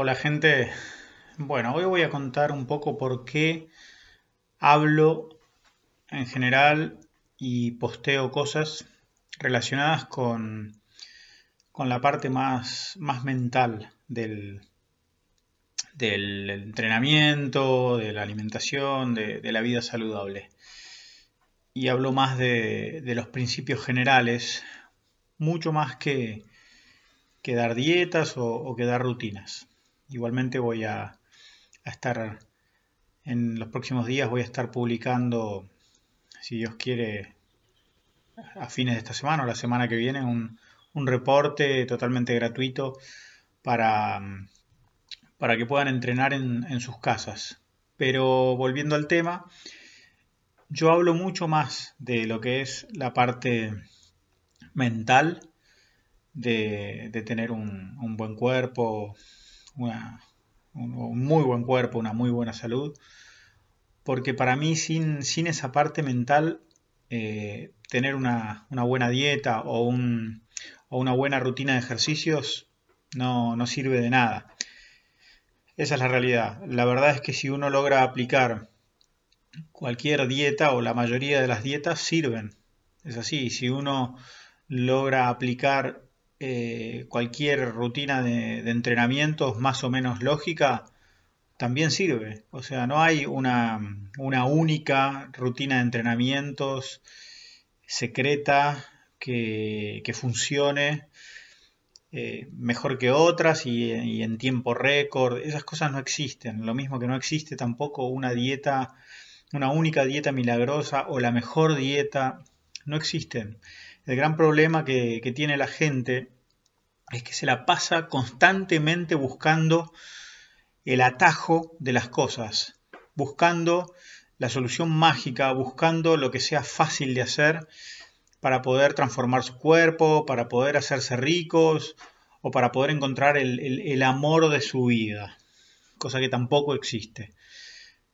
Hola gente, bueno, hoy voy a contar un poco por qué hablo en general y posteo cosas relacionadas con, la parte más, mental del, entrenamiento, de la alimentación, de, la vida saludable. Y hablo más de, los principios generales, mucho más que, que dar dietas o que dar rutinas. Igualmente voy a, estar en los próximos días, voy a estar publicando, si Dios quiere, a fines de esta semana o la semana que viene, un, reporte totalmente gratuito para, para que puedan entrenar en, sus casas. Pero volviendo al tema, yo hablo mucho más de lo que es la parte mental, de, tener un, buen cuerpo, un muy buen cuerpo, una muy buena salud, porque para mí sin, sin esa parte mental, eh, tener una, buena dieta o, un, o, una buena rutina de ejercicios no, no sirve de nada. Esa es la realidad. La verdad es que si uno logra aplicar cualquier dieta o la mayoría de las dietas sirven. Es así, si uno logra aplicar eh, cualquier rutina de, entrenamientos más o menos lógica también sirve. O sea, no hay una, única rutina de entrenamientos secreta que, funcione eh, mejor que otras y, y en tiempo récord. Esas cosas no existen. Lo mismo que no existe tampoco una dieta, una única dieta milagrosa o la mejor dieta. No existen. El gran problema que, tiene la gente es que se la pasa constantemente buscando el atajo de las cosas, buscando la solución mágica, buscando lo que sea fácil de hacer para poder transformar su cuerpo, para poder hacerse ricos o para poder encontrar el, amor de su vida, cosa que tampoco existe.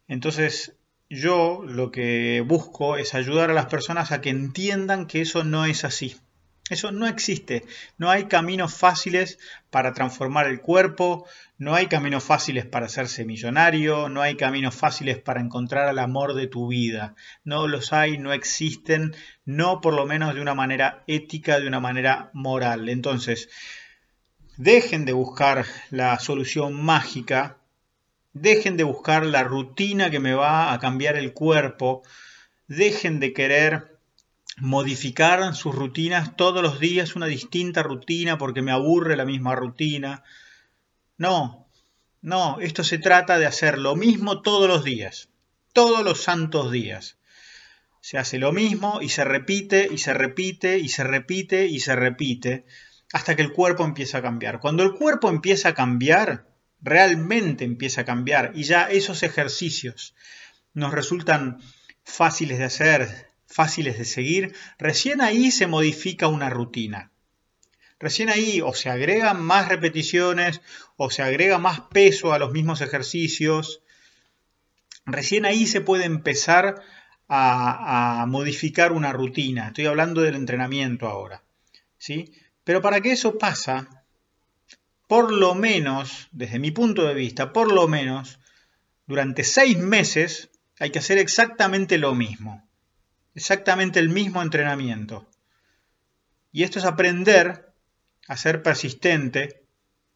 Entonces, yo lo que busco es ayudar a las personas a que entiendan que eso no es así. Eso no existe. No hay caminos fáciles para transformar el cuerpo, no hay caminos fáciles para hacerse millonario, no hay caminos fáciles para encontrar el amor de tu vida. No los hay, no existen, no por lo menos de una manera ética, de una manera moral. Entonces, dejen de buscar la solución mágica Dejen de buscar la rutina que me va a cambiar el cuerpo. Dejen de querer modificar sus rutinas todos los días, una distinta rutina porque me aburre la misma rutina. No, no, esto se trata de hacer lo mismo todos los días, todos los santos días. Se hace lo mismo y se repite y se repite y se repite y se repite hasta que el cuerpo empieza a cambiar. Cuando el cuerpo empieza a cambiar, realmente empieza a cambiar y ya esos ejercicios nos resultan fáciles de hacer, fáciles de seguir, recién ahí se modifica una rutina. Recién ahí o se agregan más repeticiones o se agrega más peso a los mismos ejercicios. Recién ahí se puede empezar a, a modificar una rutina. Estoy hablando del entrenamiento ahora. ¿sí? Pero para que eso pasa, por lo menos, desde mi punto de vista, por lo menos, durante seis meses hay que hacer exactamente lo mismo. Exactamente el mismo entrenamiento. Y esto es aprender a ser persistente,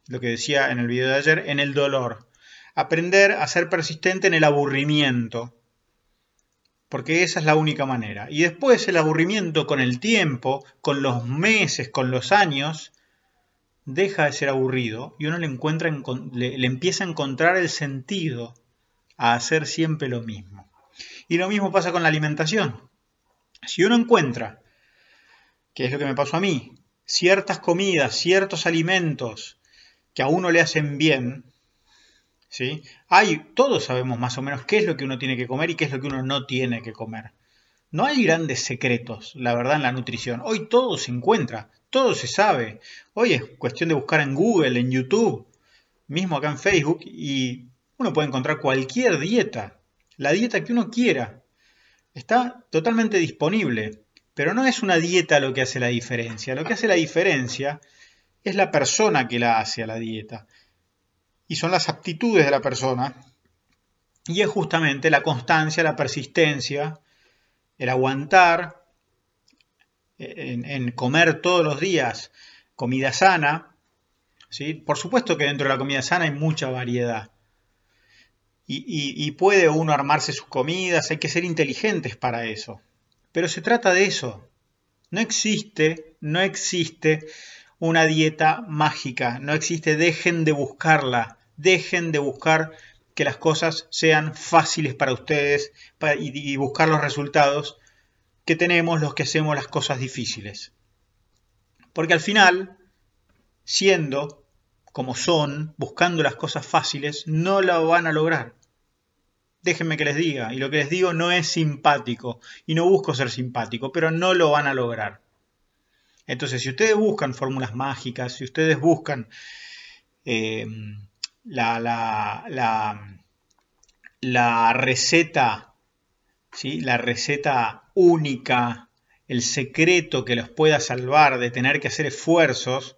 lo que decía en el video de ayer, en el dolor. Aprender a ser persistente en el aburrimiento. Porque esa es la única manera. Y después el aburrimiento con el tiempo, con los meses, con los años, deja de ser aburrido y uno le, encuentra, le, empieza a encontrar el sentido a hacer siempre lo mismo. Y lo mismo pasa con la alimentación. Si uno encuentra, que es lo que me pasó a mí, ciertas comidas, ciertos alimentos que a uno le hacen bien, ¿sí? Hay, todos sabemos más o menos qué es lo que uno tiene que comer y qué es lo que uno no tiene que comer. No hay grandes secretos, la verdad, en la nutrición. Hoy todo se encuentra, todo se sabe. Hoy es cuestión de buscar en Google, en YouTube, mismo acá en Facebook, y uno puede encontrar cualquier dieta, la dieta que uno quiera. Está totalmente disponible, pero no es una dieta lo que hace la diferencia. Lo que hace la diferencia es la persona que la hace a la dieta. y son las aptitudes de la persona. Y es justamente la constancia, la persistencia, el aguantar en, comer todos los días comida sana. ¿sí? Por supuesto que dentro de la comida sana hay mucha variedad. y puede uno armarse sus comidas, hay que ser inteligentes para eso. Pero se trata de eso. No existe, no existe una dieta mágica, no existe, dejen de buscarla, dejen de buscar que las cosas sean fáciles para ustedes y, buscar los resultados que tenemos los que hacemos las cosas difíciles. Porque al final, siendo como son, buscando las cosas fáciles, no la van a lograr. Déjenme que les diga, y lo que les digo no es simpático, y no busco ser simpático, pero no lo van a lograr. Entonces, si ustedes buscan fórmulas mágicas, si ustedes buscan eh, la, la, receta, ¿sí? la receta única, el secreto que los pueda salvar de tener que hacer esfuerzos,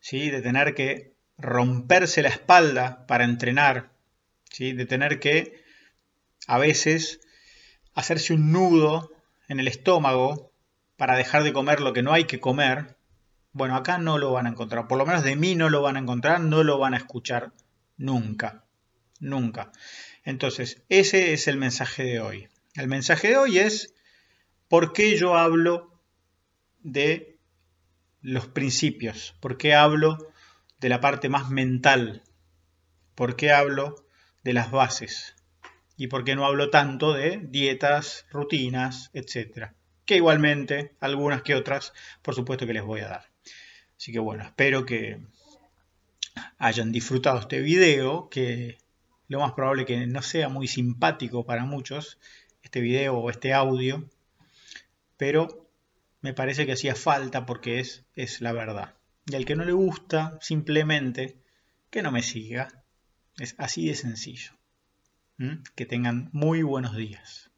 ¿sí? de tener que romperse la espalda para entrenar, ¿sí? de tener que a veces hacerse un nudo en el estómago para dejar de comer lo que no hay que comer, bueno, acá no lo van a encontrar. Por lo menos de mí no lo van a encontrar, no lo van a escuchar nunca. Nunca. Entonces, ese es el mensaje de hoy. El mensaje de hoy es por qué yo hablo de los principios, por qué hablo de la parte más mental, por qué hablo de las bases y por qué no hablo tanto de dietas, rutinas, etcétera que igualmente algunas que otras, por supuesto que les voy a dar. Así que bueno, espero que hayan disfrutado este video, que lo más probable que no sea muy simpático para muchos, este video o este audio, pero me parece que hacía falta porque es, es la verdad. Y al que no le gusta, simplemente que no me siga. Es así de sencillo. ¿Mm? Que tengan muy buenos días.